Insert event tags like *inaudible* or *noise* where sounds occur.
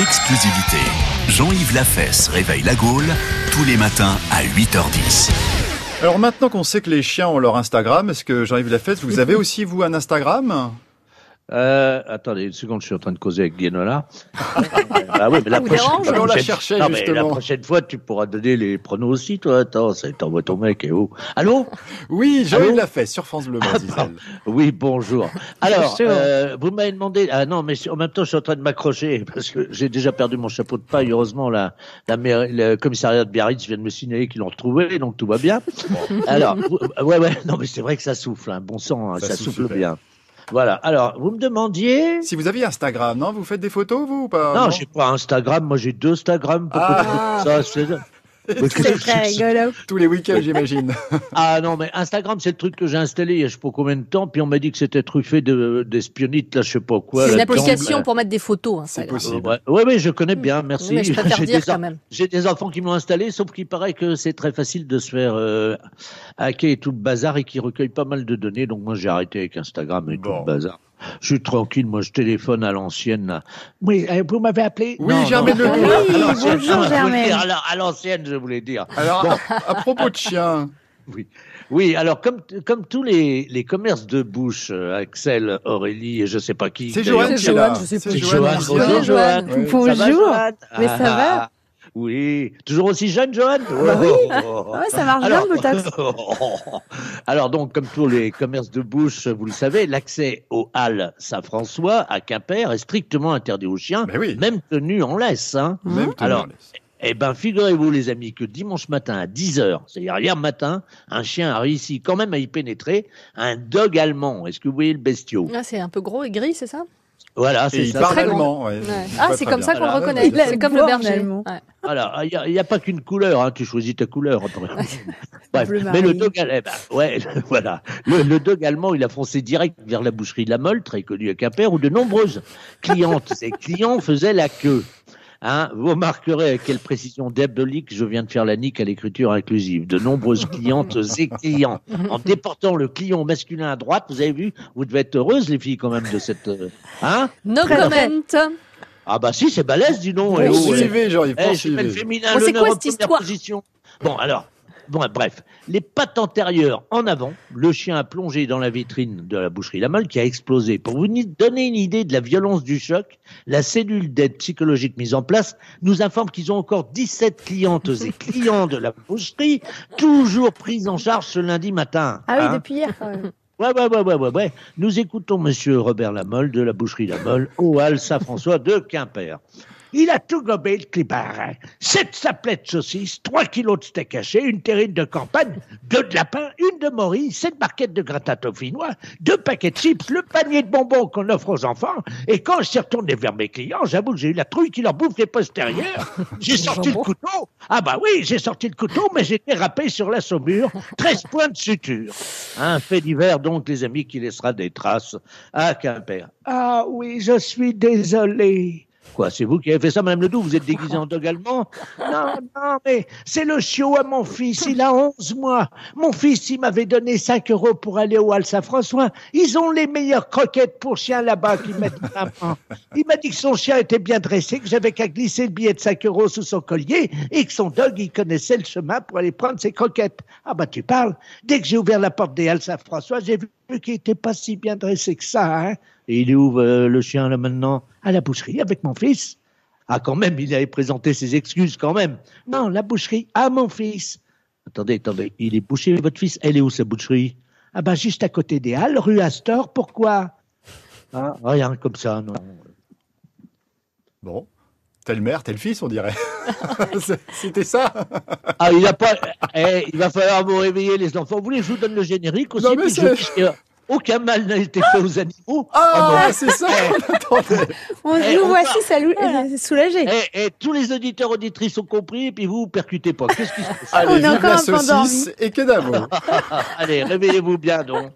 exclusivité. Jean-Yves Lafesse réveille la Gaule tous les matins à 8h10. Alors maintenant qu'on sait que les chiens ont leur Instagram, est-ce que Jean-Yves Lafesse, vous avez aussi vous un Instagram? Euh, attendez une seconde, je suis en train de causer avec Guénola. *laughs* ah oui, mais la prochaine, dérange On la prochaine- cherchait, non, mais la prochaine fois, tu pourras donner les pronos aussi, toi. Attends, ça t'envoie ton mec et où Allô Oui, Jean-Yves Allô Lafesse sur France Bleu Brésil. Oui, bonjour. *laughs* Alors, euh, vous m'avez demandé. Ah non, mais en même temps, je suis en train de m'accrocher parce que j'ai déjà perdu mon chapeau de paille. Heureusement, la, la mairie- le commissariat de Biarritz vient de me signaler qu'ils l'ont retrouvé, donc tout va bien. Alors, ouais, ouais, non, mais c'est vrai que ça souffle, hein, bon sang, hein, Ça ça, souffle bien. Voilà. Alors, vous me demandiez. Si vous aviez Instagram, non? Vous faites des photos, vous ou pas? Non, j'ai pas Instagram. Moi, j'ai deux Instagram. Pourquoi Ah. ça c'est- très rigolo. Tous les week-ends, j'imagine. *laughs* Ah non, mais Instagram, c'est le truc que j'ai installé il y a je sais pas combien de temps, puis on m'a dit que c'était truffé de d'espionnite, là, je sais pas quoi. C'est une application pour mettre des photos, C'est Instagram. possible. Ouais, ouais, ouais, je connais bien, merci. Mais je préfère dire quand même. J'ai des enfants qui m'ont installé, sauf qu'il paraît que c'est très facile de se faire euh, hacker et tout le bazar et qui recueille pas mal de données. Donc moi, j'ai arrêté avec Instagram et tout le bazar. Je suis tranquille, moi, je téléphone à l'ancienne. Oui, euh, vous m'avez appelé Oui, Non, Germaine non. Oui, bonjour, non, Germaine. dire, alors, À l'ancienne, je voulais dire. Alors, Bon. à, à propos de chiens, *laughs* Oui, alors comme comme tous les, les commerces de bouche, euh, Axel, Aurélie et je sais pas qui. c'est là. Joanne, je sais C'est plus. Là. bonjour. Ça va, Bonjour. Joanne Mais ça va Ah, Oui, toujours aussi jeune, Joanne bah oui. Oh. Ah ouais, ça marche Alors- bien le Botox. *laughs* Alors donc, comme tous les commerces de bouche, vous le savez, l'accès aux halles Saint-François à Quimper est strictement interdit aux chiens, oui. même tenus en laisse. Hein. Même Alors, en laisse. Eh ben, figurez-vous, les amis, que dimanche matin à 10h, c'est-à-dire hier matin, un chien a réussi quand même à y pénétrer, un dog allemand. Est-ce que vous voyez le bestiau? Ah, c'est un peu gros et gris, c'est ça? Voilà, c'est il ça. parle allemand. ouais, Ouais. Ah, c'est comme bien. ça qu'on le reconnaît. C'est comme le berger. Ouais. Voilà, il n'y a, pas qu'une couleur, hein, tu choisis ta couleur. après. *laughs* Bref, Bleu mais le dog, eh ben, ouais, *laughs* voilà. Le, le dog allemand, il a foncé direct vers la boucherie La Molle, très connue à Quimper, où de nombreuses clientes *laughs* et clients faisaient la queue. Hein, vous remarquerez avec quelle précision diabolique je viens de faire la nique à l'écriture inclusive. De nombreuses clientes *laughs* et clients. En déportant le client masculin à droite, vous avez vu, vous devez être heureuses, les filles, quand même, de cette. euh, Hein No Très comment. Ah, bah si, c'est balèze, dis donc. oh, eh. Poursuivez, Jean-Yves, Eh, le poursuivez. féminin, Bon, c'est quoi cette histoire position. Bon, alors, bon, bref, les pattes antérieures en avant, le chien a plongé dans la vitrine de la boucherie La Molle qui a explosé. Pour vous donner une idée de la violence du choc, la cellule d'aide psychologique mise en place nous informe qu'ils ont encore 17 clientes et *laughs* clients de la boucherie toujours pris en charge ce lundi matin. Ah oui, Hein depuis hier, quand même. Ouais, ouais, ouais, ouais, ouais, ouais. Nous écoutons Monsieur Robert Lamolle de la boucherie Lamolle au Hall Saint-François de Quimper. Il a tout gobé, le clipart. Sept sapelettes de saucisses, trois kilos de steak haché, une terrine de campagne, deux de lapin, une de morille, sept barquettes de gratin dauphinois, deux paquets de chips, le panier de bonbons qu'on offre aux enfants. Et quand je suis retourné vers mes clients, j'avoue que j'ai eu la trouille qui leur bouffe les postérieurs. *laughs* J'ai sorti le couteau. Ah bah oui, j'ai sorti le couteau, mais j'ai dérapé sur la saumure. 13 *laughs* points de suture. Un fait divers, donc, les amis, qui laissera des traces à Quimper. Ah oui, je suis désolé. Quoi, c'est vous qui avez fait ça, Madame Ledoux Vous êtes déguisée en dog allemand? Non, non, mais c'est le chiot à mon fils, il a 11 mois. Mon fils, il m'avait donné 5 euros pour aller au Hall Saint-François. Ils ont les meilleures croquettes pour chiens là-bas, qu'il m'a dit. Il m'a dit que son chien était bien dressé, que j'avais qu'à glisser le billet de 5 euros sous son collier et que son dog, il connaissait le chemin pour aller prendre ses croquettes. Ah bah tu parles. Dès que j'ai ouvert la porte des Halles Saint-François, j'ai vu qu'il était pas si bien dressé que ça. Hein et il est où euh, le chien là maintenant? À la boucherie avec mon fils. Ah quand même, il avait présenté ses excuses quand même. Non, la boucherie à mon fils. Attendez, attendez, il est bouché votre fils Elle est où sa boucherie? Ah bah juste à côté des Halles, rue Astor. Pourquoi? Ah, Rien comme ça, non. Bon. Tel mère, tel fils, on dirait. *laughs* C'était ça Ah, il a pas. Eh, il va falloir vous réveiller, les enfants. Vous voulez que je vous donne le générique aussi Non, mais puis je c'est- dis que Aucun mal n'a été fait aux animaux. Ah, non. c'est ça qu'on attendait *laughs* On, Eh, nous on voici euh, soulagés. Et, et tous les auditeurs auditrices ont compris, et puis vous, vous percutez pas. Qu'est-ce qui se passe? Allez, On est vive encore la saucisse et que d'amour *laughs* Allez, réveillez-vous bien, donc.